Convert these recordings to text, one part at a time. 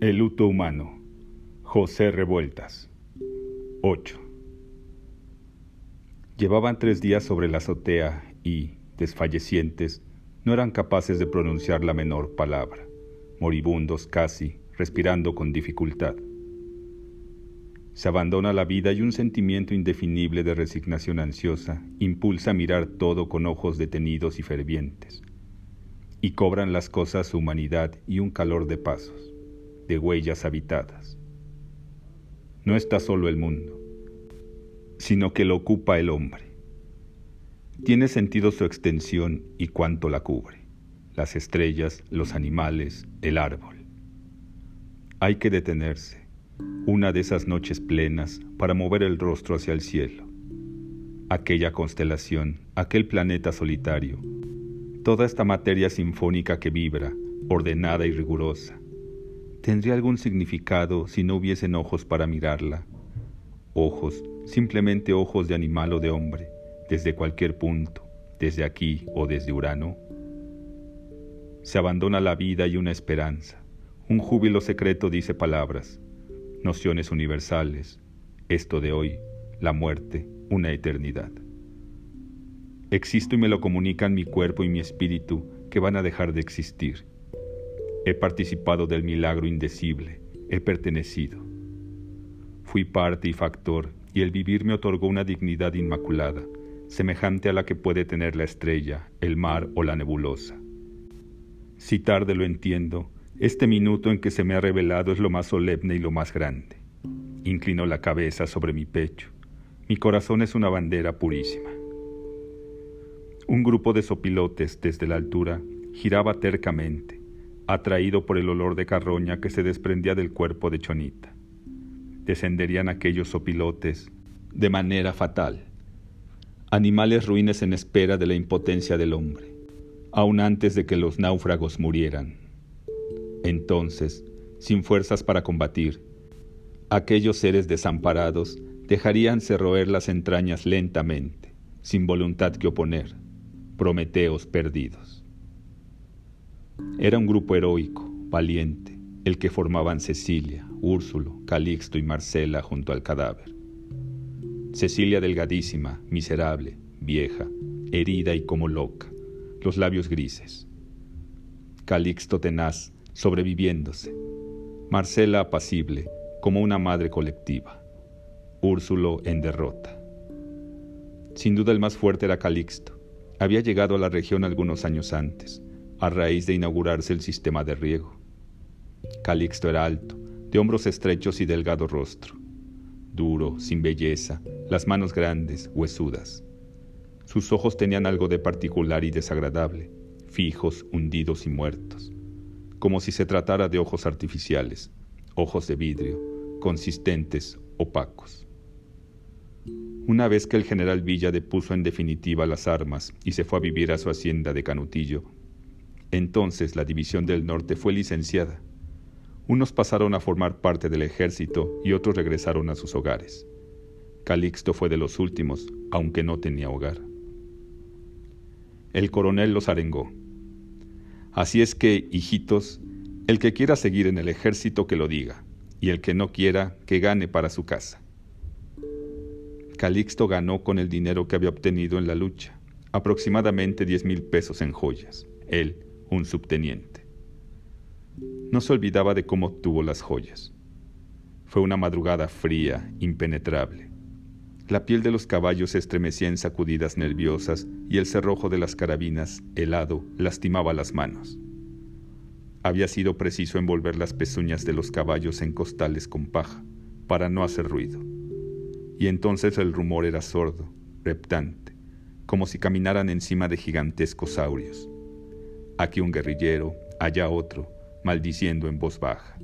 El luto humano. José Revueltas. 8. Llevaban tres días sobre la azotea y, desfallecientes, no eran capaces de pronunciar la menor palabra, moribundos casi, respirando con dificultad. Se abandona la vida y un sentimiento indefinible de resignación ansiosa impulsa a mirar todo con ojos detenidos y fervientes, y cobran las cosas su humanidad y un calor de pasos, de huellas habitadas. No está solo el mundo, sino que lo ocupa el hombre. Tiene sentido su extensión y cuánto la cubre, las estrellas, los animales, el árbol. Hay que detenerse, una de esas noches plenas, para mover el rostro hacia el cielo. Aquella constelación, aquel planeta solitario, toda esta materia sinfónica que vibra, ordenada y rigurosa, ¿tendría algún significado si no hubiesen ojos para mirarla? Ojos, simplemente ojos de animal o de hombre, desde cualquier punto, desde aquí o desde Urano. Se abandona la vida y una esperanza. Un júbilo secreto dice palabras, nociones universales, esto de hoy, la muerte, una eternidad. Existo y me lo comunican mi cuerpo y mi espíritu que van a dejar de existir. He participado del milagro indecible, he pertenecido. Fui parte y factor y el vivir me otorgó una dignidad inmaculada, semejante a la que puede tener la estrella, el mar o la nebulosa. Si tarde lo entiendo, este minuto en que se me ha revelado es lo más solemne y lo más grande. Inclino la cabeza sobre mi pecho. Mi corazón es una bandera purísima. Un grupo de sopilotes desde la altura giraba tercamente, atraído por el olor de carroña que se desprendía del cuerpo de Chonita. Descenderían aquellos sopilotes de manera fatal, animales ruines en espera de la impotencia del hombre, aun antes de que los náufragos murieran. Entonces, sin fuerzas para combatir, aquellos seres desamparados dejaríanse roer las entrañas lentamente, sin voluntad que oponer, Prometeos perdidos. Era un grupo heroico, valiente, el que formaban Cecilia, Úrsulo, Calixto y Marcela junto al cadáver. Cecilia delgadísima, miserable, vieja, herida y como loca, los labios grises. Calixto tenaz, sobreviviéndose. Marcela apacible, como una madre colectiva. Úrsulo en derrota. Sin duda el más fuerte era Calixto. Había llegado a la región algunos años antes, a raíz de inaugurarse el sistema de riego. Calixto era alto, de hombros estrechos y delgado rostro, duro, sin belleza, las manos grandes, huesudas. Sus ojos tenían algo de particular y desagradable, fijos, hundidos y muertos como si se tratara de ojos artificiales, ojos de vidrio, consistentes, opacos. Una vez que el general Villa depuso en definitiva las armas y se fue a vivir a su hacienda de Canutillo, entonces la División del Norte fue licenciada. Unos pasaron a formar parte del ejército y otros regresaron a sus hogares. Calixto fue de los últimos, aunque no tenía hogar. El coronel los arengó. Así es que, hijitos, el que quiera seguir en el ejército que lo diga, y el que no quiera, que gane para su casa. Calixto ganó con el dinero que había obtenido en la lucha, aproximadamente diez mil pesos en joyas, él, un subteniente. No se olvidaba de cómo obtuvo las joyas. Fue una madrugada fría, impenetrable. La piel de los caballos se estremecía en sacudidas nerviosas y el cerrojo de las carabinas, helado, lastimaba las manos. Había sido preciso envolver las pezuñas de los caballos en costales con paja, para no hacer ruido. Y entonces el rumor era sordo, reptante, como si caminaran encima de gigantescos saurios. Aquí un guerrillero, allá otro, maldiciendo en voz baja.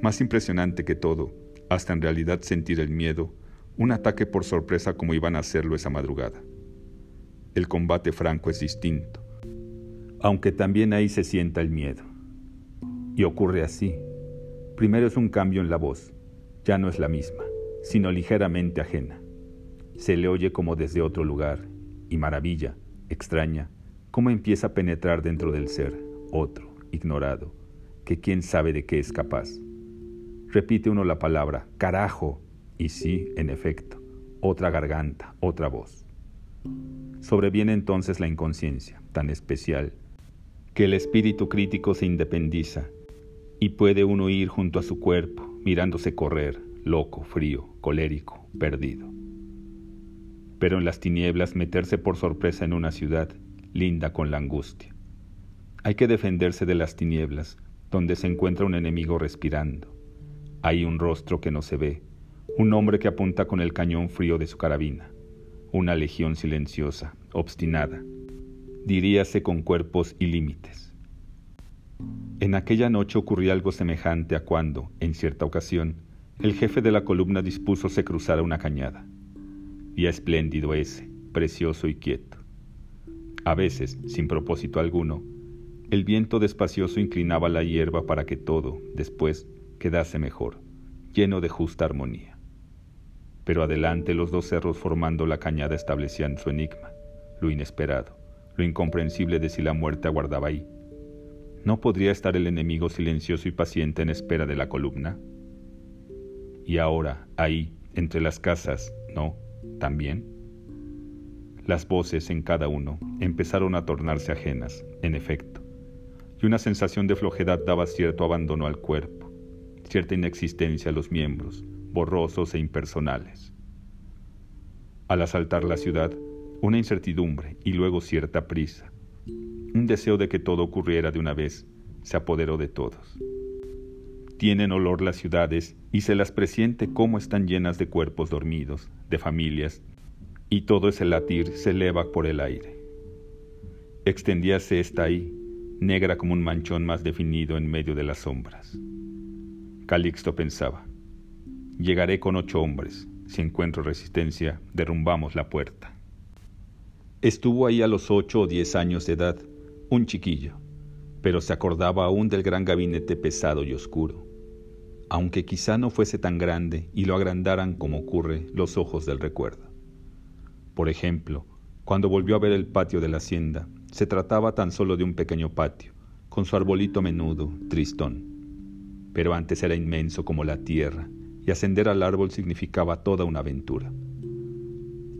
Más impresionante que todo, hasta en realidad sentir el miedo, un ataque por sorpresa como iban a hacerlo esa madrugada. El combate franco es distinto, aunque también ahí se sienta el miedo. Y ocurre así. Primero es un cambio en la voz, ya no es la misma, sino ligeramente ajena. Se le oye como desde otro lugar, y maravilla, extraña, cómo empieza a penetrar dentro del ser, otro, ignorado, que quién sabe de qué es capaz. Repite uno la palabra carajo y sí, en efecto, otra garganta, otra voz. Sobreviene entonces la inconsciencia, tan especial, que el espíritu crítico se independiza y puede uno ir junto a su cuerpo, mirándose correr, loco, frío, colérico, perdido. Pero en las tinieblas meterse por sorpresa en una ciudad, linda con la angustia. Hay que defenderse de las tinieblas, donde se encuentra un enemigo respirando. Hay un rostro que no se ve, un hombre que apunta con el cañón frío de su carabina, una legión silenciosa, obstinada, diríase con cuerpos y límites. En aquella noche ocurría algo semejante a cuando, en cierta ocasión, el jefe de la columna dispuso se cruzara una cañada. Día espléndido ese, precioso y quieto. A veces, sin propósito alguno, el viento despacioso inclinaba la hierba para que todo, después, quedase mejor, lleno de justa armonía. Pero adelante los dos cerros formando la cañada establecían su enigma, lo inesperado, lo incomprensible de si la muerte aguardaba ahí. ¿No podría estar el enemigo silencioso y paciente en espera de la columna? Y ahora, ahí, entre las casas, ¿no? ¿También? Las voces en cada uno empezaron a tornarse ajenas, en efecto, y una sensación de flojedad daba cierto abandono al cuerpo, cierta inexistencia a los miembros, borrosos e impersonales. Al asaltar la ciudad, una incertidumbre y luego cierta prisa, un deseo de que todo ocurriera de una vez, se apoderó de todos. Tienen olor las ciudades y se las presiente cómo están llenas de cuerpos dormidos, de familias, y todo ese latir se eleva por el aire. Extendíase esta ahí, negra como un manchón más definido en medio de las sombras. Calixto pensaba, llegaré con ocho hombres, si encuentro resistencia, derrumbamos la puerta. Estuvo ahí a los ocho o diez años de edad, un chiquillo, pero se acordaba aún del gran gabinete pesado y oscuro aunque quizá no fuese tan grande y lo agrandaran como ocurre los ojos del recuerdo. Por ejemplo, cuando volvió a ver el patio de la hacienda, se trataba tan solo de un pequeño patio, con su arbolito menudo, tristón. Pero antes era inmenso como la tierra, y ascender al árbol significaba toda una aventura.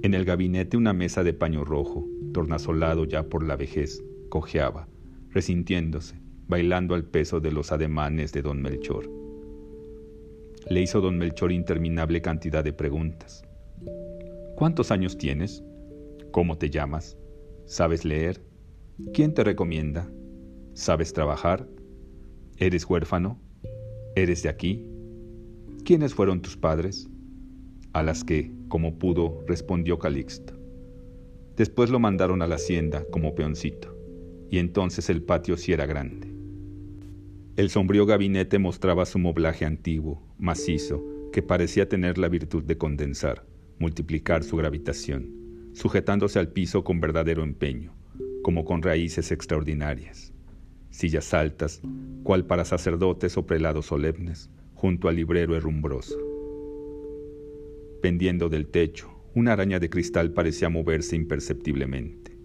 En el gabinete una mesa de paño rojo, tornasolado ya por la vejez, cojeaba, resintiéndose, bailando al peso de los ademanes de don Melchor. Le hizo don Melchor interminable cantidad de preguntas. ¿Cuántos años tienes? ¿Cómo te llamas? ¿Sabes leer? ¿Quién te recomienda? ¿Sabes trabajar? ¿Eres huérfano? ¿Eres de aquí? ¿Quiénes fueron tus padres? A las que, como pudo, respondió Calixto. Después lo mandaron a la hacienda como peoncito, y entonces el patio sí era grande. El sombrío gabinete mostraba su moblaje antiguo, macizo, que parecía tener la virtud de condensar, multiplicar su gravitación, sujetándose al piso con verdadero empeño, como con raíces extraordinarias. Sillas altas, cual para sacerdotes o prelados solemnes, junto al librero herrumbroso. Pendiendo del techo, una araña de cristal parecía moverse imperceptiblemente,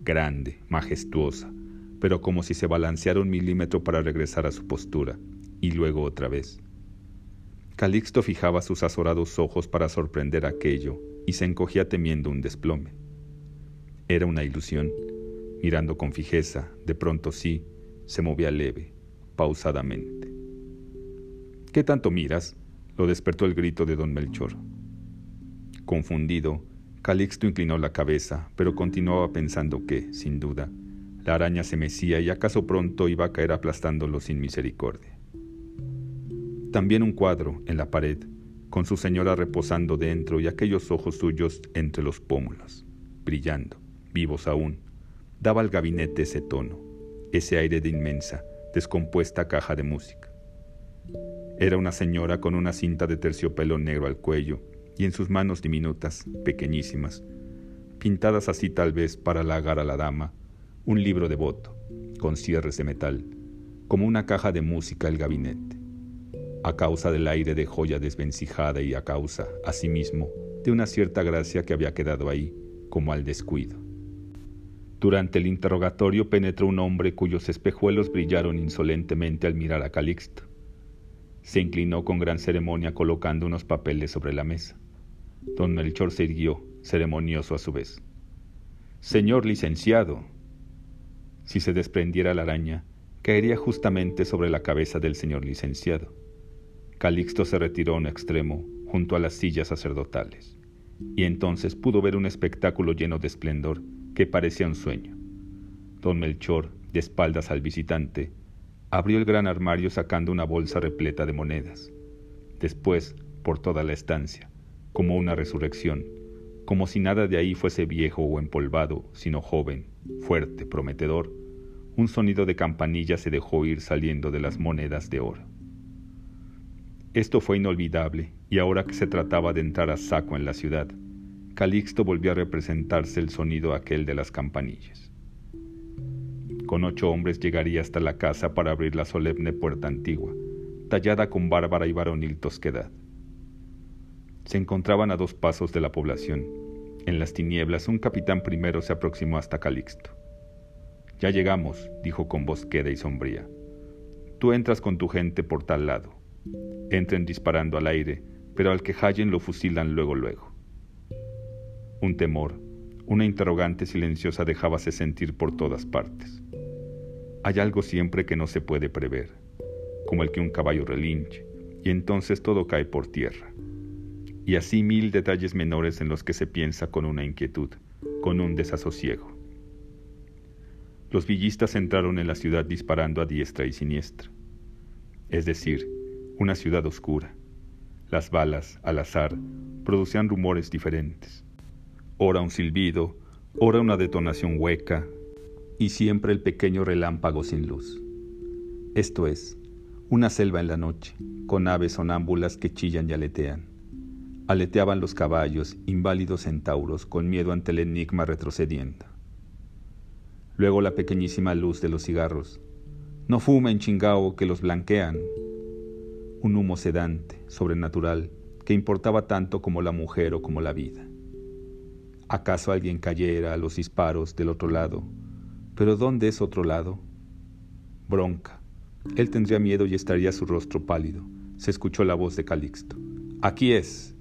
grande, majestuosa, pero como si se balanceara un milímetro para regresar a su postura, y luego otra vez. Calixto fijaba sus azorados ojos para sorprender aquello y se encogía temiendo un desplome. Era una ilusión. Mirando con fijeza, de pronto sí, se movía leve, pausadamente. ¿Qué tanto miras? lo despertó el grito de don Melchor. Confundido, Calixto inclinó la cabeza, pero continuaba pensando que, sin duda, la araña se mecía y acaso pronto iba a caer aplastándolo sin misericordia. También un cuadro en la pared, con su señora reposando dentro y aquellos ojos suyos entre los pómulos, brillando, vivos aún, daba al gabinete ese tono, ese aire de inmensa, descompuesta caja de música. Era una señora con una cinta de terciopelo negro al cuello y en sus manos diminutas, pequeñísimas, pintadas así tal vez para halagar a la dama, un libro de voto, con cierres de metal, como una caja de música el gabinete, a causa del aire de joya desvencijada y a causa, asimismo, de una cierta gracia que había quedado ahí, como al descuido. Durante el interrogatorio penetró un hombre cuyos espejuelos brillaron insolentemente al mirar a Calixto. Se inclinó con gran ceremonia colocando unos papeles sobre la mesa. Don Melchor se irguió, ceremonioso a su vez. Señor licenciado. Si se desprendiera la araña, caería justamente sobre la cabeza del señor licenciado. Calixto se retiró a un extremo, junto a las sillas sacerdotales, y entonces pudo ver un espectáculo lleno de esplendor que parecía un sueño. Don Melchor, de espaldas al visitante, abrió el gran armario sacando una bolsa repleta de monedas. Después, por toda la estancia, como una resurrección, como si nada de ahí fuese viejo o empolvado, sino joven, fuerte, prometedor, un sonido de campanilla se dejó ir saliendo de las monedas de oro. Esto fue inolvidable, y ahora que se trataba de entrar a saco en la ciudad, Calixto volvió a representarse el sonido aquel de las campanillas. Con ocho hombres llegaría hasta la casa para abrir la solemne puerta antigua, tallada con bárbara y varonil tosquedad. Se encontraban a dos pasos de la población. En las tinieblas un capitán primero se aproximó hasta Calixto. Ya llegamos, dijo con voz queda y sombría. Tú entras con tu gente por tal lado. Entren disparando al aire, pero al que hallen lo fusilan luego luego. Un temor, una interrogante silenciosa dejábase sentir por todas partes. Hay algo siempre que no se puede prever, como el que un caballo relinche, y entonces todo cae por tierra. Y así mil detalles menores en los que se piensa con una inquietud, con un desasosiego. Los villistas entraron en la ciudad disparando a diestra y siniestra. Es decir, una ciudad oscura. Las balas, al azar, producían rumores diferentes ora un silbido, ora una detonación hueca y siempre el pequeño relámpago sin luz. Esto es, una selva en la noche, con aves sonámbulas que chillan y aletean. Aleteaban los caballos, inválidos centauros, con miedo ante el enigma retrocediendo. Luego la pequeñísima luz de los cigarros. No fumen chingao que los blanquean. Un humo sedante, sobrenatural, que importaba tanto como la mujer o como la vida. ¿Acaso alguien cayera a los disparos del otro lado? Pero ¿dónde es otro lado? Bronca. Él tendría miedo y estaría su rostro pálido. Se escuchó la voz de Calixto. Aquí es.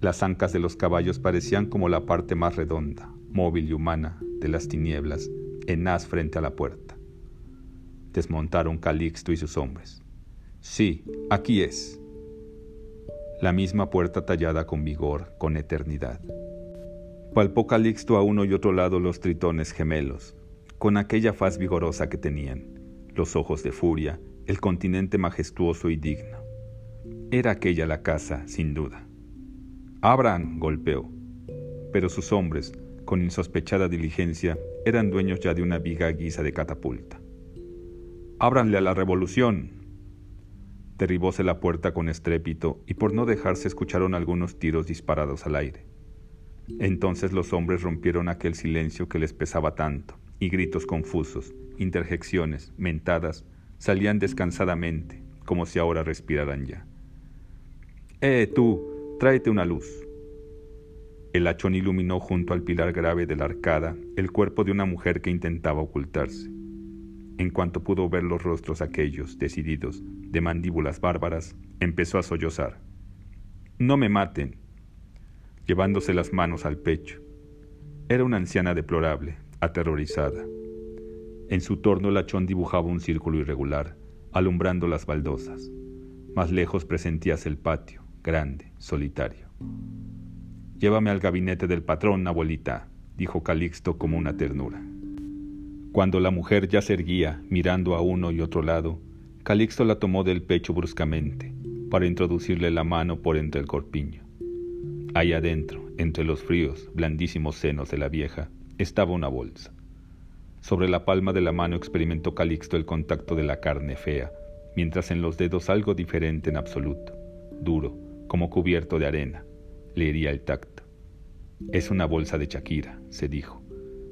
Las ancas de los caballos parecían como la parte más redonda, móvil y humana de las tinieblas, enaz frente a la puerta. Desmontaron Calixto y sus hombres. Sí, aquí es. La misma puerta tallada con vigor, con eternidad. Palpó Calixto a uno y otro lado los tritones gemelos, con aquella faz vigorosa que tenían, los ojos de furia, el continente majestuoso y digno. Era aquella la casa, sin duda. Abran, golpeó. Pero sus hombres, con insospechada diligencia, eran dueños ya de una viga guisa de catapulta. ¡Ábranle a la revolución! Derribóse la puerta con estrépito y por no dejarse escucharon algunos tiros disparados al aire. Entonces los hombres rompieron aquel silencio que les pesaba tanto, y gritos confusos, interjecciones, mentadas, salían descansadamente, como si ahora respiraran ya. ¡Eh, tú! Tráete una luz. El hachón iluminó junto al pilar grave de la arcada el cuerpo de una mujer que intentaba ocultarse. En cuanto pudo ver los rostros aquellos, decididos, de mandíbulas bárbaras, empezó a sollozar. No me maten, llevándose las manos al pecho. Era una anciana deplorable, aterrorizada. En su torno el hachón dibujaba un círculo irregular, alumbrando las baldosas. Más lejos presentías el patio, grande, solitario. Llévame al gabinete del patrón, abuelita, dijo Calixto como una ternura. Cuando la mujer ya se erguía, mirando a uno y otro lado, Calixto la tomó del pecho bruscamente, para introducirle la mano por entre el corpiño. Ahí adentro, entre los fríos, blandísimos senos de la vieja, estaba una bolsa. Sobre la palma de la mano experimentó Calixto el contacto de la carne fea, mientras en los dedos algo diferente en absoluto, duro, como cubierto de arena, le hería el tacto. Es una bolsa de Shakira, se dijo,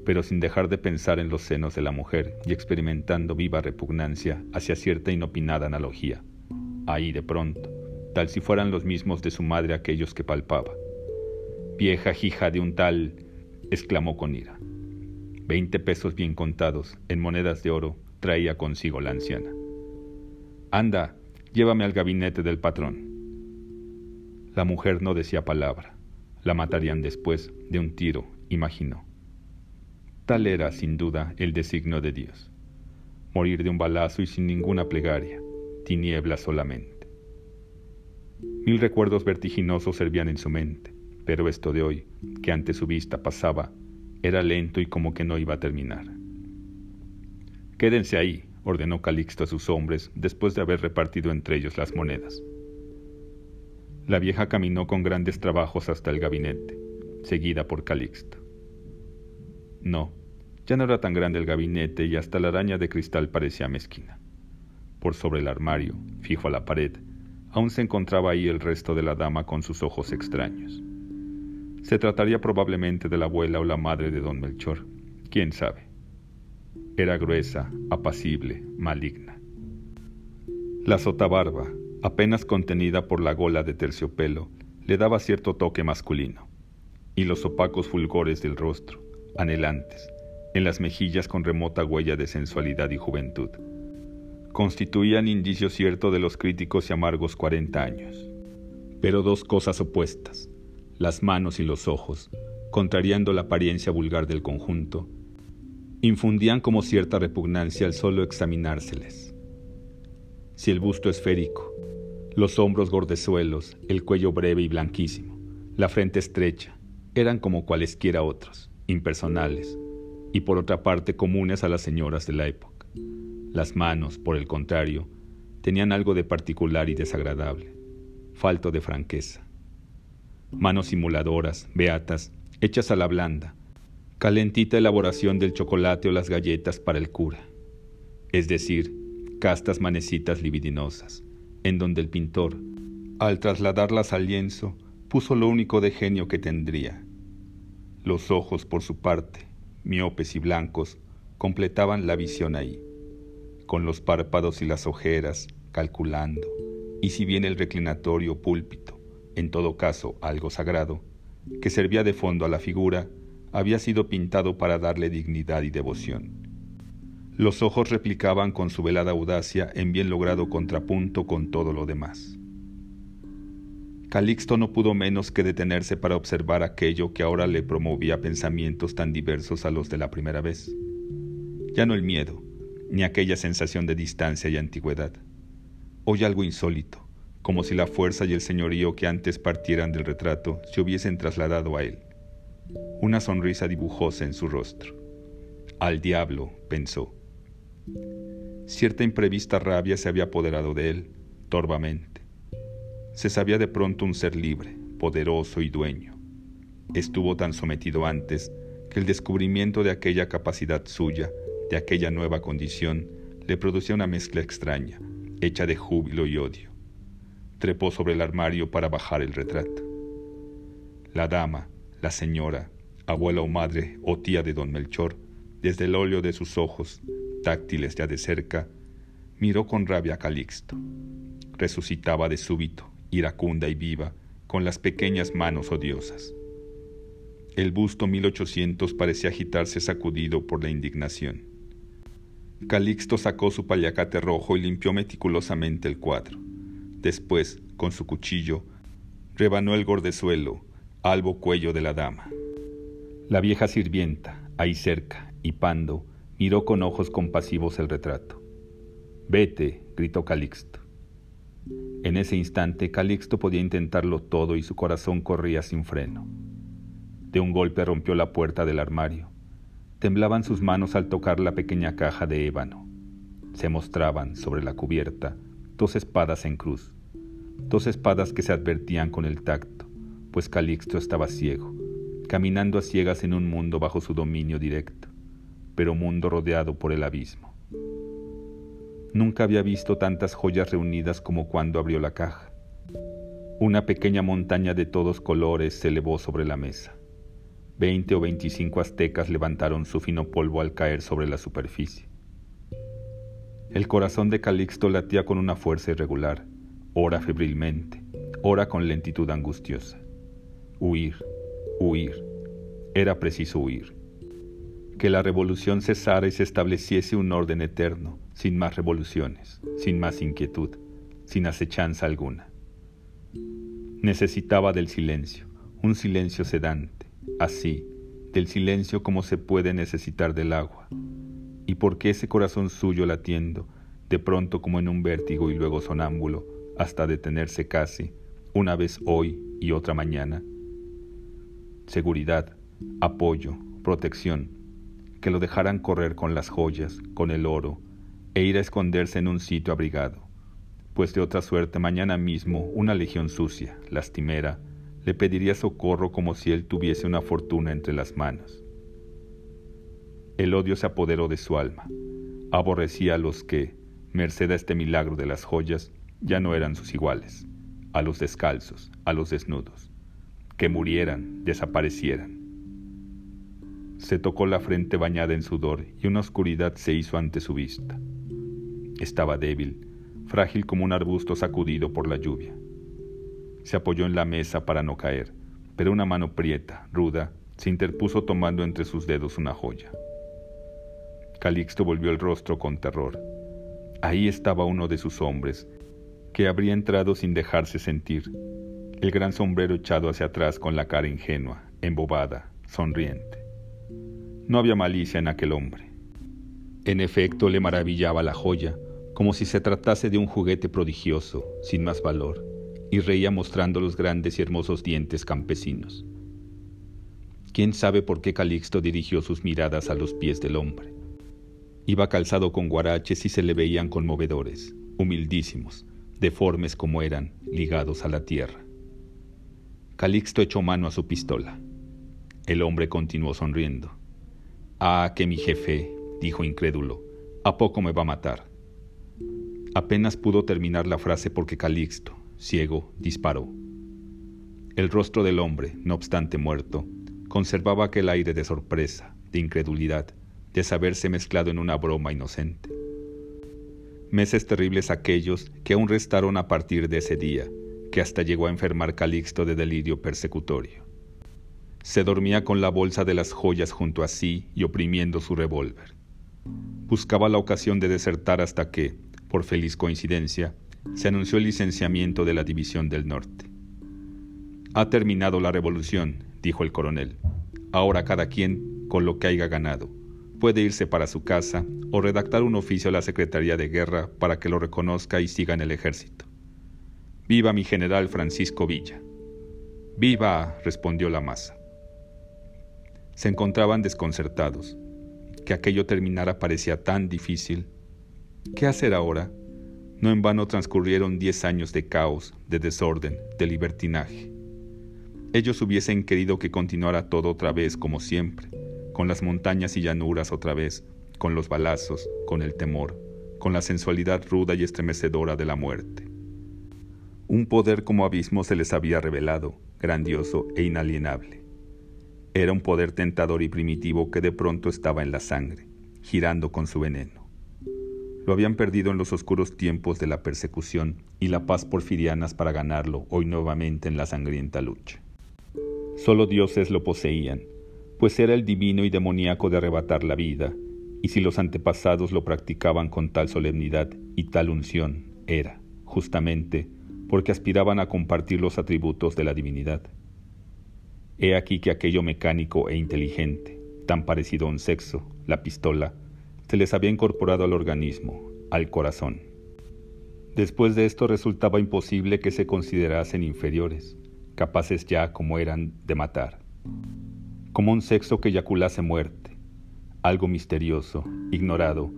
pero sin dejar de pensar en los senos de la mujer y experimentando viva repugnancia hacia cierta inopinada analogía. Ahí de pronto, tal si fueran los mismos de su madre aquellos que palpaba, Vieja hija de un tal, exclamó con ira. Veinte pesos bien contados en monedas de oro traía consigo la anciana. Anda, llévame al gabinete del patrón. La mujer no decía palabra. La matarían después de un tiro, imaginó. Tal era, sin duda, el designio de Dios. Morir de un balazo y sin ninguna plegaria, tiniebla solamente. Mil recuerdos vertiginosos servían en su mente, pero esto de hoy, que ante su vista pasaba, era lento y como que no iba a terminar. Quédense ahí, ordenó Calixto a sus hombres después de haber repartido entre ellos las monedas. La vieja caminó con grandes trabajos hasta el gabinete, seguida por Calixto. No, ya no era tan grande el gabinete y hasta la araña de cristal parecía mezquina. Por sobre el armario, fijo a la pared, aún se encontraba ahí el resto de la dama con sus ojos extraños. Se trataría probablemente de la abuela o la madre de don Melchor, quién sabe. Era gruesa, apacible, maligna. La sotabarba, apenas contenida por la gola de terciopelo, le daba cierto toque masculino, y los opacos fulgores del rostro, anhelantes, en las mejillas con remota huella de sensualidad y juventud, constituían indicio cierto de los críticos y amargos cuarenta años. Pero dos cosas opuestas, las manos y los ojos, contrariando la apariencia vulgar del conjunto, infundían como cierta repugnancia al solo examinárseles. Si el busto esférico, los hombros gordezuelos, el cuello breve y blanquísimo, la frente estrecha, eran como cualesquiera otros, impersonales, y por otra parte comunes a las señoras de la época. Las manos, por el contrario, tenían algo de particular y desagradable, falto de franqueza. Manos simuladoras, beatas, hechas a la blanda, calentita elaboración del chocolate o las galletas para el cura, es decir, castas manecitas libidinosas, en donde el pintor, al trasladarlas al lienzo, puso lo único de genio que tendría, los ojos, por su parte, miopes y blancos, completaban la visión ahí, con los párpados y las ojeras, calculando, y si bien el reclinatorio púlpito, en todo caso algo sagrado, que servía de fondo a la figura, había sido pintado para darle dignidad y devoción. Los ojos replicaban con su velada audacia en bien logrado contrapunto con todo lo demás. Calixto no pudo menos que detenerse para observar aquello que ahora le promovía pensamientos tan diversos a los de la primera vez. Ya no el miedo, ni aquella sensación de distancia y antigüedad. Hoy algo insólito, como si la fuerza y el señorío que antes partieran del retrato se hubiesen trasladado a él. Una sonrisa dibujóse en su rostro. Al diablo, pensó. Cierta imprevista rabia se había apoderado de él, torvamente se sabía de pronto un ser libre, poderoso y dueño. Estuvo tan sometido antes que el descubrimiento de aquella capacidad suya, de aquella nueva condición, le producía una mezcla extraña, hecha de júbilo y odio. Trepó sobre el armario para bajar el retrato. La dama, la señora, abuela o madre o tía de don Melchor, desde el óleo de sus ojos, táctiles ya de cerca, miró con rabia a Calixto. Resucitaba de súbito, iracunda y viva, con las pequeñas manos odiosas. El busto 1800 parecía agitarse sacudido por la indignación. Calixto sacó su paliacate rojo y limpió meticulosamente el cuadro. Después, con su cuchillo, rebanó el gordezuelo, albo cuello de la dama. La vieja sirvienta, ahí cerca, y Pando, miró con ojos compasivos el retrato. Vete, gritó Calixto. En ese instante Calixto podía intentarlo todo y su corazón corría sin freno. De un golpe rompió la puerta del armario. Temblaban sus manos al tocar la pequeña caja de ébano. Se mostraban, sobre la cubierta, dos espadas en cruz, dos espadas que se advertían con el tacto, pues Calixto estaba ciego, caminando a ciegas en un mundo bajo su dominio directo, pero mundo rodeado por el abismo. Nunca había visto tantas joyas reunidas como cuando abrió la caja. Una pequeña montaña de todos colores se elevó sobre la mesa. Veinte o veinticinco aztecas levantaron su fino polvo al caer sobre la superficie. El corazón de Calixto latía con una fuerza irregular, ora febrilmente, ora con lentitud angustiosa. Huir, huir. Era preciso huir. Que la revolución cesara y se estableciese un orden eterno, sin más revoluciones, sin más inquietud, sin acechanza alguna. Necesitaba del silencio, un silencio sedante, así, del silencio como se puede necesitar del agua. Y porque ese corazón suyo latiendo, de pronto como en un vértigo y luego sonámbulo, hasta detenerse casi, una vez hoy y otra mañana. Seguridad, apoyo, protección, que lo dejaran correr con las joyas, con el oro, e ir a esconderse en un sitio abrigado, pues de otra suerte mañana mismo una legión sucia, lastimera, le pediría socorro como si él tuviese una fortuna entre las manos. El odio se apoderó de su alma, aborrecía a los que, merced a este milagro de las joyas, ya no eran sus iguales, a los descalzos, a los desnudos, que murieran, desaparecieran se tocó la frente bañada en sudor y una oscuridad se hizo ante su vista. Estaba débil, frágil como un arbusto sacudido por la lluvia. Se apoyó en la mesa para no caer, pero una mano prieta, ruda, se interpuso tomando entre sus dedos una joya. Calixto volvió el rostro con terror. Ahí estaba uno de sus hombres, que habría entrado sin dejarse sentir, el gran sombrero echado hacia atrás con la cara ingenua, embobada, sonriente. No había malicia en aquel hombre. En efecto, le maravillaba la joya, como si se tratase de un juguete prodigioso, sin más valor, y reía mostrando los grandes y hermosos dientes campesinos. ¿Quién sabe por qué Calixto dirigió sus miradas a los pies del hombre? Iba calzado con guaraches y se le veían conmovedores, humildísimos, deformes como eran, ligados a la tierra. Calixto echó mano a su pistola. El hombre continuó sonriendo. Ah, que mi jefe, dijo incrédulo, ¿a poco me va a matar? Apenas pudo terminar la frase porque Calixto, ciego, disparó. El rostro del hombre, no obstante muerto, conservaba aquel aire de sorpresa, de incredulidad, de saberse mezclado en una broma inocente. Meses terribles aquellos que aún restaron a partir de ese día, que hasta llegó a enfermar Calixto de delirio persecutorio. Se dormía con la bolsa de las joyas junto a sí y oprimiendo su revólver. Buscaba la ocasión de desertar hasta que, por feliz coincidencia, se anunció el licenciamiento de la División del Norte. Ha terminado la revolución, dijo el coronel. Ahora cada quien, con lo que haya ganado, puede irse para su casa o redactar un oficio a la Secretaría de Guerra para que lo reconozca y siga en el ejército. Viva mi general Francisco Villa. Viva, respondió la masa. Se encontraban desconcertados. Que aquello terminara parecía tan difícil. ¿Qué hacer ahora? No en vano transcurrieron diez años de caos, de desorden, de libertinaje. Ellos hubiesen querido que continuara todo otra vez como siempre, con las montañas y llanuras otra vez, con los balazos, con el temor, con la sensualidad ruda y estremecedora de la muerte. Un poder como abismo se les había revelado, grandioso e inalienable. Era un poder tentador y primitivo que de pronto estaba en la sangre, girando con su veneno. Lo habían perdido en los oscuros tiempos de la persecución y la paz porfirianas para ganarlo hoy nuevamente en la sangrienta lucha. Solo dioses lo poseían, pues era el divino y demoníaco de arrebatar la vida, y si los antepasados lo practicaban con tal solemnidad y tal unción, era, justamente, porque aspiraban a compartir los atributos de la divinidad. He aquí que aquello mecánico e inteligente, tan parecido a un sexo, la pistola, se les había incorporado al organismo, al corazón. Después de esto resultaba imposible que se considerasen inferiores, capaces ya como eran de matar. Como un sexo que eyaculase muerte, algo misterioso, ignorado,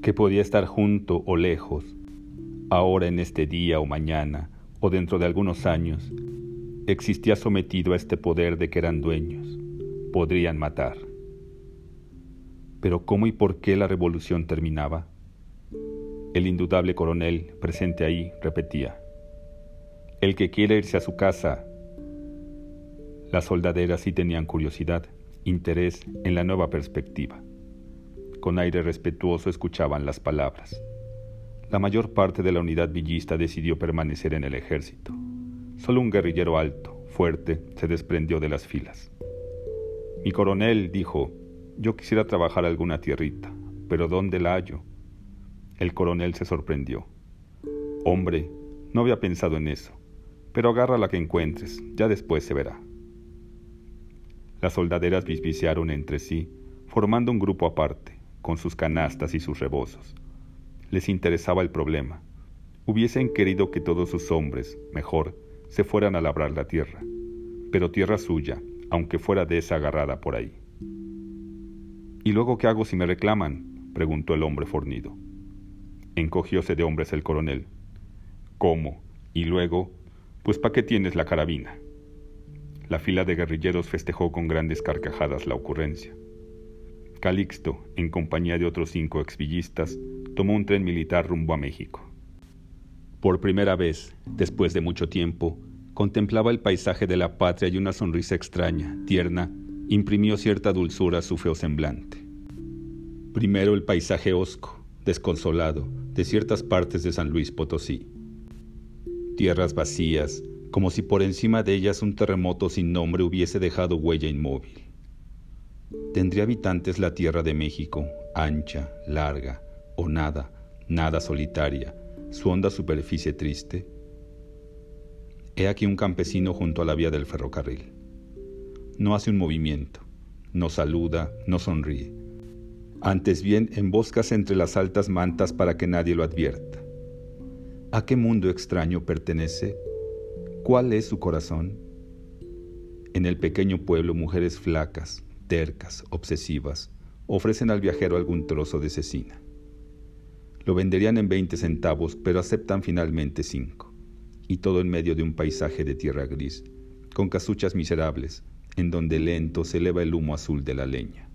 que podía estar junto o lejos, ahora en este día o mañana, o dentro de algunos años, existía sometido a este poder de que eran dueños. Podrían matar. Pero ¿cómo y por qué la revolución terminaba? El indudable coronel, presente ahí, repetía, El que quiere irse a su casa. Las soldaderas sí tenían curiosidad, interés en la nueva perspectiva. Con aire respetuoso escuchaban las palabras. La mayor parte de la unidad villista decidió permanecer en el ejército. Solo un guerrillero alto, fuerte, se desprendió de las filas. Mi coronel dijo, Yo quisiera trabajar alguna tierrita, pero ¿dónde la hallo? El coronel se sorprendió. Hombre, no había pensado en eso, pero agarra la que encuentres, ya después se verá. Las soldaderas bisbiciaron entre sí, formando un grupo aparte, con sus canastas y sus rebozos. Les interesaba el problema. Hubiesen querido que todos sus hombres, mejor, se fueran a labrar la tierra, pero tierra suya, aunque fuera de esa agarrada por ahí. ¿Y luego qué hago si me reclaman? preguntó el hombre fornido. Encogióse de hombres el coronel. ¿Cómo? Y luego, pues ¿para qué tienes la carabina? La fila de guerrilleros festejó con grandes carcajadas la ocurrencia. Calixto, en compañía de otros cinco exvillistas, tomó un tren militar rumbo a México. Por primera vez, después de mucho tiempo, contemplaba el paisaje de la patria y una sonrisa extraña, tierna, imprimió cierta dulzura a su feo semblante. Primero el paisaje hosco, desconsolado, de ciertas partes de San Luis Potosí. Tierras vacías, como si por encima de ellas un terremoto sin nombre hubiese dejado huella inmóvil. ¿Tendría habitantes la tierra de México, ancha, larga, o nada, nada solitaria, su honda superficie triste? He aquí un campesino junto a la vía del ferrocarril. No hace un movimiento, no saluda, no sonríe. Antes bien emboscas entre las altas mantas para que nadie lo advierta. ¿A qué mundo extraño pertenece? ¿Cuál es su corazón? En el pequeño pueblo mujeres flacas, tercas, obsesivas, ofrecen al viajero algún trozo de cecina. Lo venderían en 20 centavos, pero aceptan finalmente cinco y todo en medio de un paisaje de tierra gris, con casuchas miserables, en donde lento se eleva el humo azul de la leña.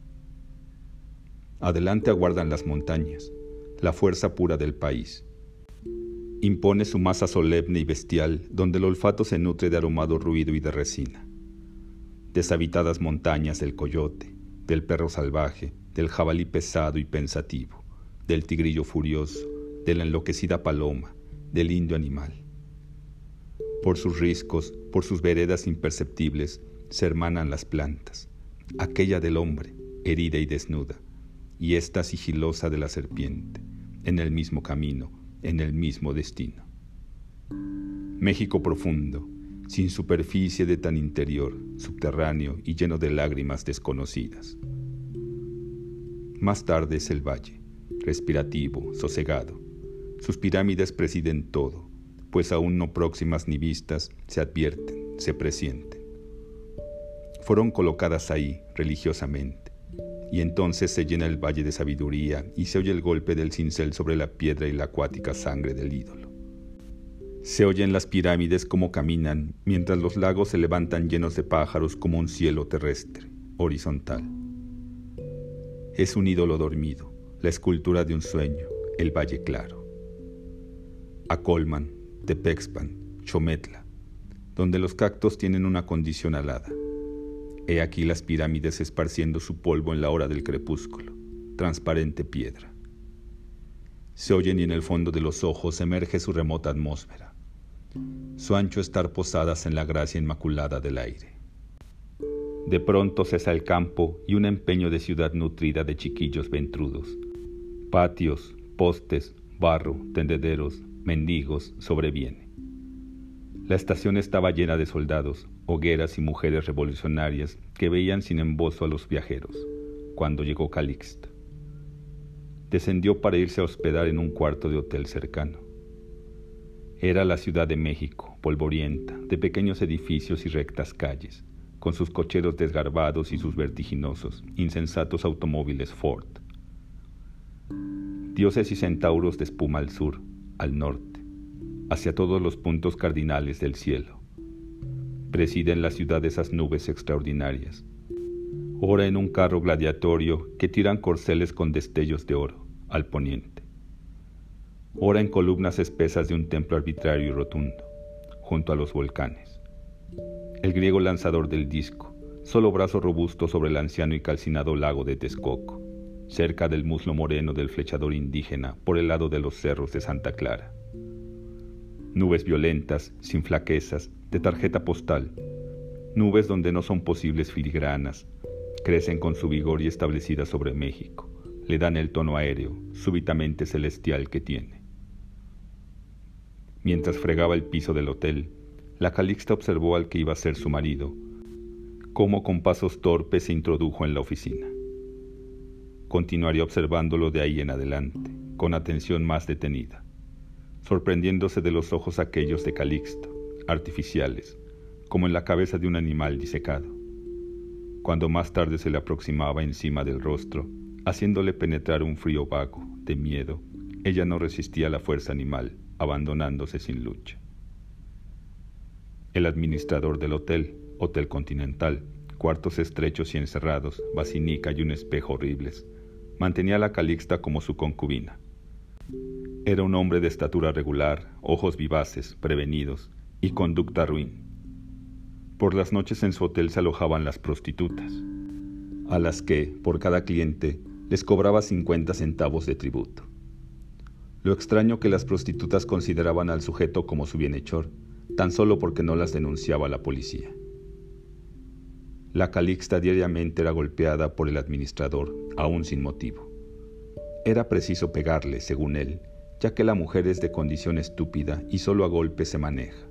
Adelante aguardan las montañas, la fuerza pura del país. Impone su masa solemne y bestial, donde el olfato se nutre de aromado ruido y de resina. Deshabitadas montañas del coyote, del perro salvaje, del jabalí pesado y pensativo, del tigrillo furioso, de la enloquecida paloma, del indio animal por sus riscos, por sus veredas imperceptibles, se hermanan las plantas, aquella del hombre, herida y desnuda, y esta sigilosa de la serpiente, en el mismo camino, en el mismo destino. México profundo, sin superficie de tan interior, subterráneo y lleno de lágrimas desconocidas. Más tarde es el valle, respirativo, sosegado. Sus pirámides presiden todo, pues aún no próximas ni vistas, se advierten, se presienten. Fueron colocadas ahí religiosamente, y entonces se llena el valle de sabiduría y se oye el golpe del cincel sobre la piedra y la acuática sangre del ídolo. Se oyen las pirámides como caminan, mientras los lagos se levantan llenos de pájaros como un cielo terrestre, horizontal. Es un ídolo dormido, la escultura de un sueño, el valle claro. A Colman, Tepexpan, Chometla, donde los cactos tienen una condición alada. He aquí las pirámides esparciendo su polvo en la hora del crepúsculo, transparente piedra. Se oyen y en el fondo de los ojos emerge su remota atmósfera, su ancho estar posadas en la gracia inmaculada del aire. De pronto cesa el campo y un empeño de ciudad nutrida de chiquillos ventrudos, patios, postes, barro, tendederos, mendigos, sobreviene. La estación estaba llena de soldados, hogueras y mujeres revolucionarias que veían sin embozo a los viajeros, cuando llegó Calixto. Descendió para irse a hospedar en un cuarto de hotel cercano. Era la Ciudad de México, polvorienta, de pequeños edificios y rectas calles, con sus cocheros desgarbados y sus vertiginosos, insensatos automóviles Ford. Dioses y centauros de espuma al sur, al norte, hacia todos los puntos cardinales del cielo. Presiden la ciudad esas nubes extraordinarias. Ora en un carro gladiatorio que tiran corceles con destellos de oro al poniente. Ora en columnas espesas de un templo arbitrario y rotundo, junto a los volcanes. El griego lanzador del disco, solo brazo robusto sobre el anciano y calcinado lago de Texcoco cerca del muslo moreno del flechador indígena por el lado de los cerros de Santa Clara. Nubes violentas, sin flaquezas, de tarjeta postal, nubes donde no son posibles filigranas, crecen con su vigor y establecida sobre México, le dan el tono aéreo, súbitamente celestial que tiene. Mientras fregaba el piso del hotel, la Calixta observó al que iba a ser su marido, cómo con pasos torpes se introdujo en la oficina. Continuaría observándolo de ahí en adelante, con atención más detenida, sorprendiéndose de los ojos aquellos de Calixto, artificiales, como en la cabeza de un animal disecado. Cuando más tarde se le aproximaba encima del rostro, haciéndole penetrar un frío vago, de miedo, ella no resistía la fuerza animal, abandonándose sin lucha. El administrador del hotel, Hotel Continental, cuartos estrechos y encerrados, basinica y un espejo horribles, mantenía a la Calixta como su concubina. Era un hombre de estatura regular, ojos vivaces, prevenidos y conducta ruin. Por las noches en su hotel se alojaban las prostitutas, a las que, por cada cliente, les cobraba 50 centavos de tributo. Lo extraño que las prostitutas consideraban al sujeto como su bienhechor, tan solo porque no las denunciaba la policía. La Calixta diariamente era golpeada por el administrador, aún sin motivo. Era preciso pegarle, según él, ya que la mujer es de condición estúpida y solo a golpes se maneja.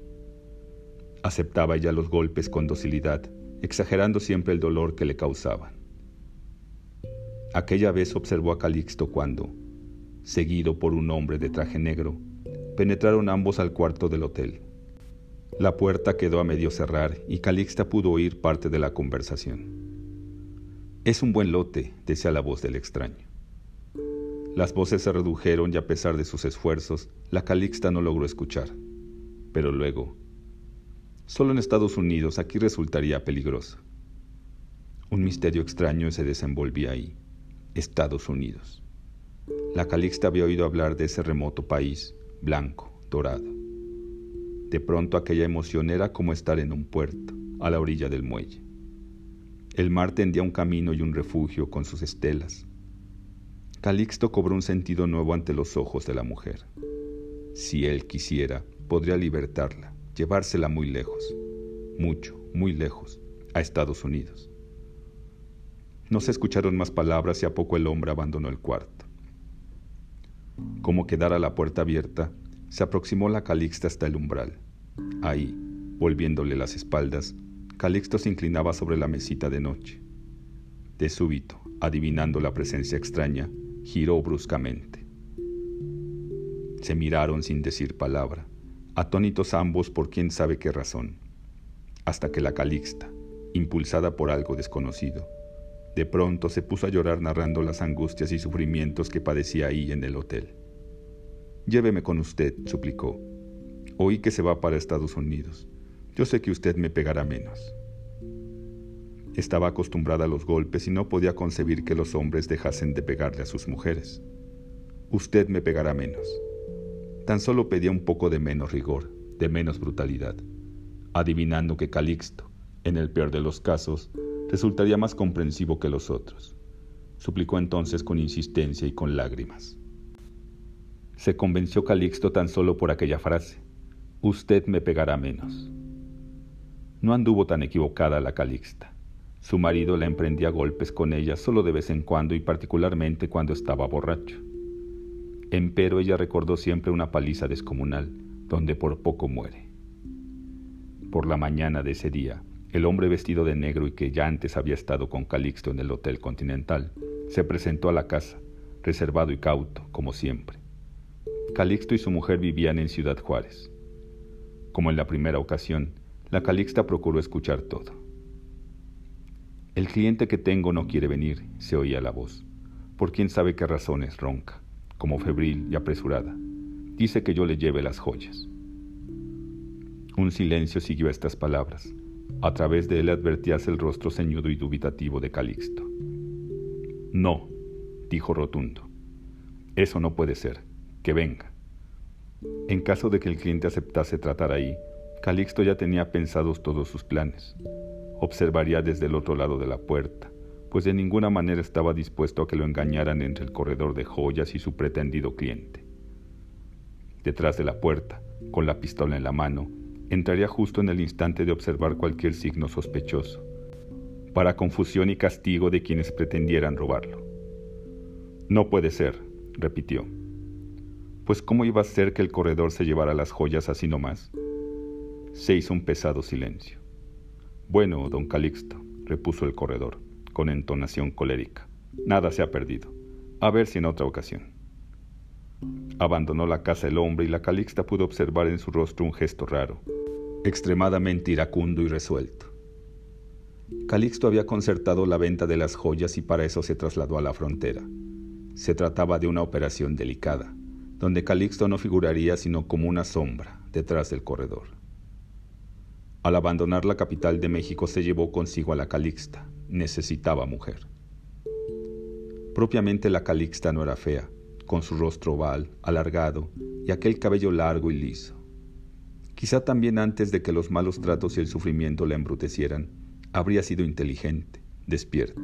Aceptaba ella los golpes con docilidad, exagerando siempre el dolor que le causaban. Aquella vez observó a Calixto cuando, seguido por un hombre de traje negro, penetraron ambos al cuarto del hotel. La puerta quedó a medio cerrar y Calixta pudo oír parte de la conversación. Es un buen lote, decía la voz del extraño. Las voces se redujeron y a pesar de sus esfuerzos, la Calixta no logró escuchar. Pero luego, solo en Estados Unidos aquí resultaría peligroso. Un misterio extraño se desenvolvía ahí, Estados Unidos. La Calixta había oído hablar de ese remoto país, blanco, dorado. De pronto aquella emoción era como estar en un puerto, a la orilla del muelle. El mar tendía un camino y un refugio con sus estelas. Calixto cobró un sentido nuevo ante los ojos de la mujer. Si él quisiera, podría libertarla, llevársela muy lejos, mucho, muy lejos, a Estados Unidos. No se escucharon más palabras y a poco el hombre abandonó el cuarto. Como quedara la puerta abierta, se aproximó la Calixta hasta el umbral. Ahí, volviéndole las espaldas, Calixto se inclinaba sobre la mesita de noche. De súbito, adivinando la presencia extraña, giró bruscamente. Se miraron sin decir palabra, atónitos ambos por quién sabe qué razón, hasta que la Calixta, impulsada por algo desconocido, de pronto se puso a llorar narrando las angustias y sufrimientos que padecía ahí en el hotel. Lléveme con usted, suplicó. Oí que se va para Estados Unidos. Yo sé que usted me pegará menos. Estaba acostumbrada a los golpes y no podía concebir que los hombres dejasen de pegarle a sus mujeres. Usted me pegará menos. Tan solo pedía un poco de menos rigor, de menos brutalidad, adivinando que Calixto, en el peor de los casos, resultaría más comprensivo que los otros. Suplicó entonces con insistencia y con lágrimas. Se convenció Calixto tan solo por aquella frase. Usted me pegará menos. No anduvo tan equivocada la Calixta. Su marido la emprendía golpes con ella solo de vez en cuando y particularmente cuando estaba borracho. Empero ella recordó siempre una paliza descomunal, donde por poco muere. Por la mañana de ese día, el hombre vestido de negro y que ya antes había estado con Calixto en el Hotel Continental, se presentó a la casa, reservado y cauto, como siempre. Calixto y su mujer vivían en Ciudad Juárez. Como en la primera ocasión, la Calixta procuró escuchar todo. El cliente que tengo no quiere venir, se oía la voz. Por quién sabe qué razones ronca, como febril y apresurada. Dice que yo le lleve las joyas. Un silencio siguió a estas palabras. A través de él advertíase el rostro ceñudo y dubitativo de Calixto. No, dijo rotundo. Eso no puede ser que venga. En caso de que el cliente aceptase tratar ahí, Calixto ya tenía pensados todos sus planes. Observaría desde el otro lado de la puerta, pues de ninguna manera estaba dispuesto a que lo engañaran entre el corredor de joyas y su pretendido cliente. Detrás de la puerta, con la pistola en la mano, entraría justo en el instante de observar cualquier signo sospechoso. para confusión y castigo de quienes pretendieran robarlo. No puede ser, repitió. Pues ¿cómo iba a ser que el corredor se llevara las joyas así nomás? Se hizo un pesado silencio. Bueno, don Calixto, repuso el corredor, con entonación colérica, nada se ha perdido. A ver si en otra ocasión. Abandonó la casa el hombre y la Calixta pudo observar en su rostro un gesto raro, extremadamente iracundo y resuelto. Calixto había concertado la venta de las joyas y para eso se trasladó a la frontera. Se trataba de una operación delicada, donde Calixto no figuraría sino como una sombra detrás del corredor. Al abandonar la capital de México se llevó consigo a la Calixta. Necesitaba mujer. Propiamente la Calixta no era fea, con su rostro oval, alargado y aquel cabello largo y liso. Quizá también antes de que los malos tratos y el sufrimiento la embrutecieran, habría sido inteligente, despierta.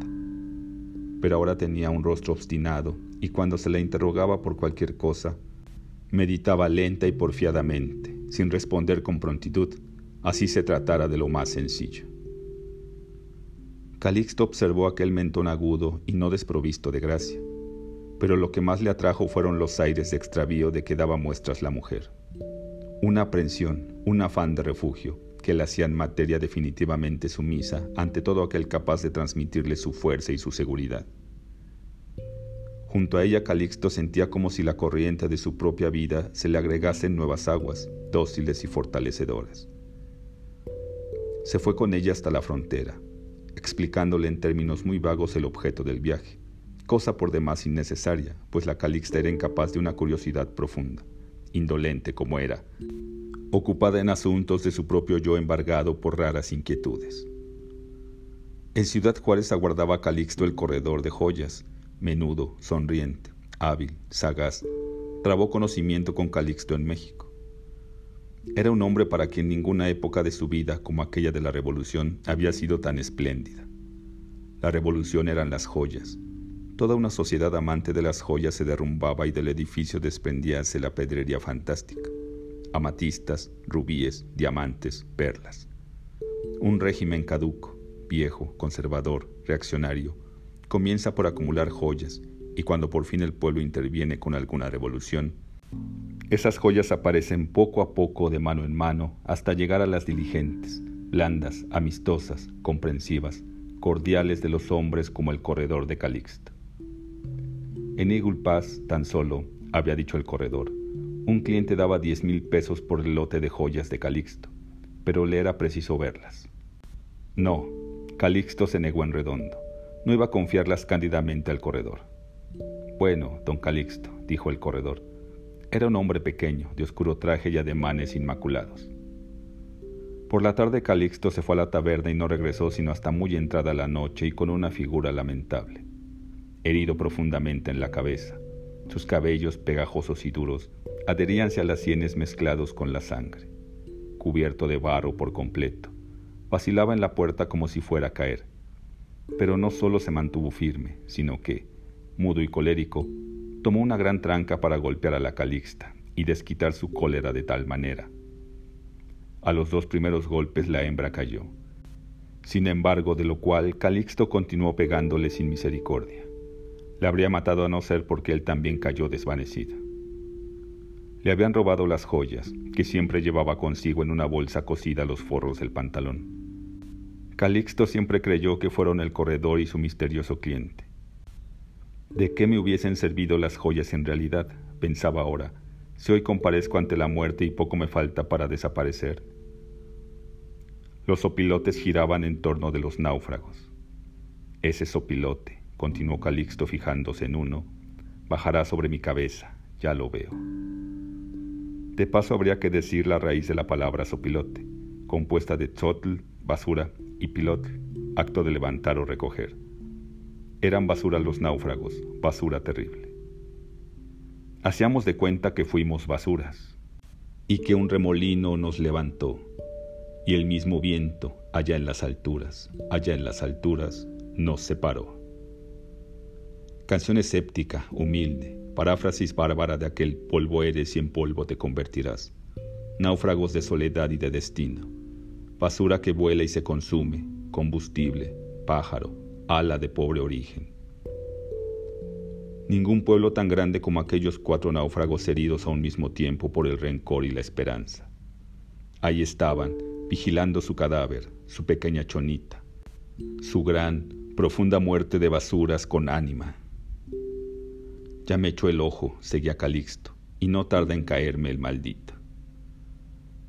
Pero ahora tenía un rostro obstinado y cuando se le interrogaba por cualquier cosa, meditaba lenta y porfiadamente, sin responder con prontitud, así se tratara de lo más sencillo. Calixto observó aquel mentón agudo y no desprovisto de gracia, pero lo que más le atrajo fueron los aires de extravío de que daba muestras la mujer. Una aprensión, un afán de refugio, que la hacían materia definitivamente sumisa ante todo aquel capaz de transmitirle su fuerza y su seguridad. Junto a ella Calixto sentía como si la corriente de su propia vida se le agregase en nuevas aguas, dóciles y fortalecedoras. Se fue con ella hasta la frontera, explicándole en términos muy vagos el objeto del viaje, cosa por demás innecesaria, pues la Calixta era incapaz de una curiosidad profunda, indolente como era, ocupada en asuntos de su propio yo embargado por raras inquietudes. En Ciudad Juárez aguardaba Calixto el corredor de joyas, menudo, sonriente, hábil, sagaz, trabó conocimiento con Calixto en México. Era un hombre para quien ninguna época de su vida como aquella de la Revolución había sido tan espléndida. La Revolución eran las joyas. Toda una sociedad amante de las joyas se derrumbaba y del edificio desprendíase la pedrería fantástica amatistas, rubíes, diamantes, perlas. Un régimen caduco, viejo, conservador, reaccionario, comienza por acumular joyas y cuando por fin el pueblo interviene con alguna revolución, esas joyas aparecen poco a poco de mano en mano hasta llegar a las diligentes, blandas, amistosas, comprensivas, cordiales de los hombres como el corredor de Calixto. En Eagle tan solo, había dicho el corredor, un cliente daba diez mil pesos por el lote de joyas de Calixto, pero le era preciso verlas. No, Calixto se negó en redondo. No iba a confiarlas cándidamente al corredor. Bueno, don Calixto, dijo el corredor. Era un hombre pequeño, de oscuro traje y ademanes inmaculados. Por la tarde Calixto se fue a la taberna y no regresó sino hasta muy entrada la noche y con una figura lamentable, herido profundamente en la cabeza, sus cabellos pegajosos y duros adheríanse a las sienes mezclados con la sangre. Cubierto de barro por completo, vacilaba en la puerta como si fuera a caer. Pero no solo se mantuvo firme, sino que, mudo y colérico, tomó una gran tranca para golpear a la Calixta y desquitar su cólera de tal manera. A los dos primeros golpes la hembra cayó. Sin embargo, de lo cual Calixto continuó pegándole sin misericordia. Le habría matado a no ser porque él también cayó desvanecido. Le habían robado las joyas, que siempre llevaba consigo en una bolsa cosida a los forros del pantalón. Calixto siempre creyó que fueron el corredor y su misterioso cliente. ¿De qué me hubiesen servido las joyas en realidad? pensaba ahora, si hoy comparezco ante la muerte y poco me falta para desaparecer. Los sopilotes giraban en torno de los náufragos. Ese sopilote, continuó Calixto fijándose en uno, bajará sobre mi cabeza, ya lo veo. De paso habría que decir la raíz de la palabra sopilote, compuesta de tzotl, basura, y pilotl, acto de levantar o recoger. Eran basura los náufragos, basura terrible. Hacíamos de cuenta que fuimos basuras, y que un remolino nos levantó, y el mismo viento, allá en las alturas, allá en las alturas, nos separó. Canción escéptica, humilde, paráfrasis bárbara de aquel polvo eres y en polvo te convertirás. Náufragos de soledad y de destino. Basura que vuela y se consume, combustible, pájaro, ala de pobre origen. Ningún pueblo tan grande como aquellos cuatro náufragos heridos a un mismo tiempo por el rencor y la esperanza. Ahí estaban, vigilando su cadáver, su pequeña chonita, su gran, profunda muerte de basuras con ánima. Ya me echó el ojo, seguía Calixto, y no tarda en caerme el maldito.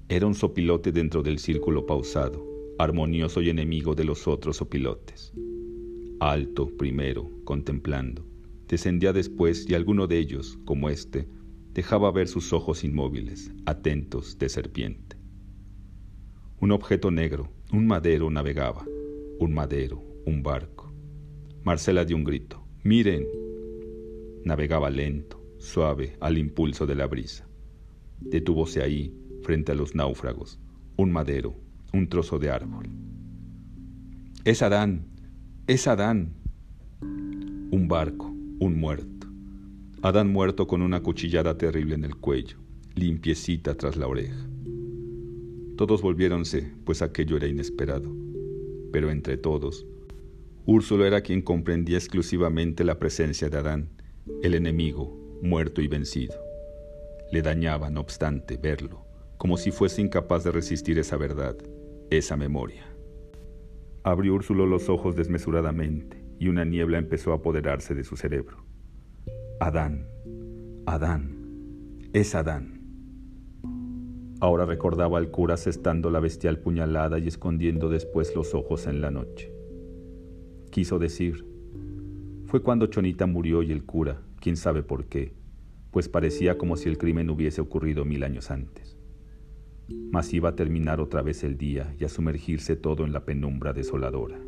Era un sopilote dentro del círculo pausado, armonioso y enemigo de los otros sopilotes. Alto, primero, contemplando, descendía después y alguno de ellos, como éste, dejaba ver sus ojos inmóviles, atentos de serpiente. Un objeto negro, un madero navegaba, un madero, un barco. Marcela dio un grito. Miren, Navegaba lento, suave, al impulso de la brisa. Detúvose ahí, frente a los náufragos, un madero, un trozo de árbol. Es Adán, es Adán. Un barco, un muerto. Adán muerto con una cuchillada terrible en el cuello, limpiecita tras la oreja. Todos volviéronse, pues aquello era inesperado. Pero entre todos, Úrsulo era quien comprendía exclusivamente la presencia de Adán el enemigo, muerto y vencido. Le dañaba, no obstante, verlo, como si fuese incapaz de resistir esa verdad, esa memoria. Abrió Úrsulo los ojos desmesuradamente y una niebla empezó a apoderarse de su cerebro. Adán, Adán, es Adán. Ahora recordaba al cura asestando la bestial puñalada y escondiendo después los ojos en la noche. Quiso decir, fue cuando Chonita murió y el cura, quién sabe por qué, pues parecía como si el crimen hubiese ocurrido mil años antes. Mas iba a terminar otra vez el día y a sumergirse todo en la penumbra desoladora.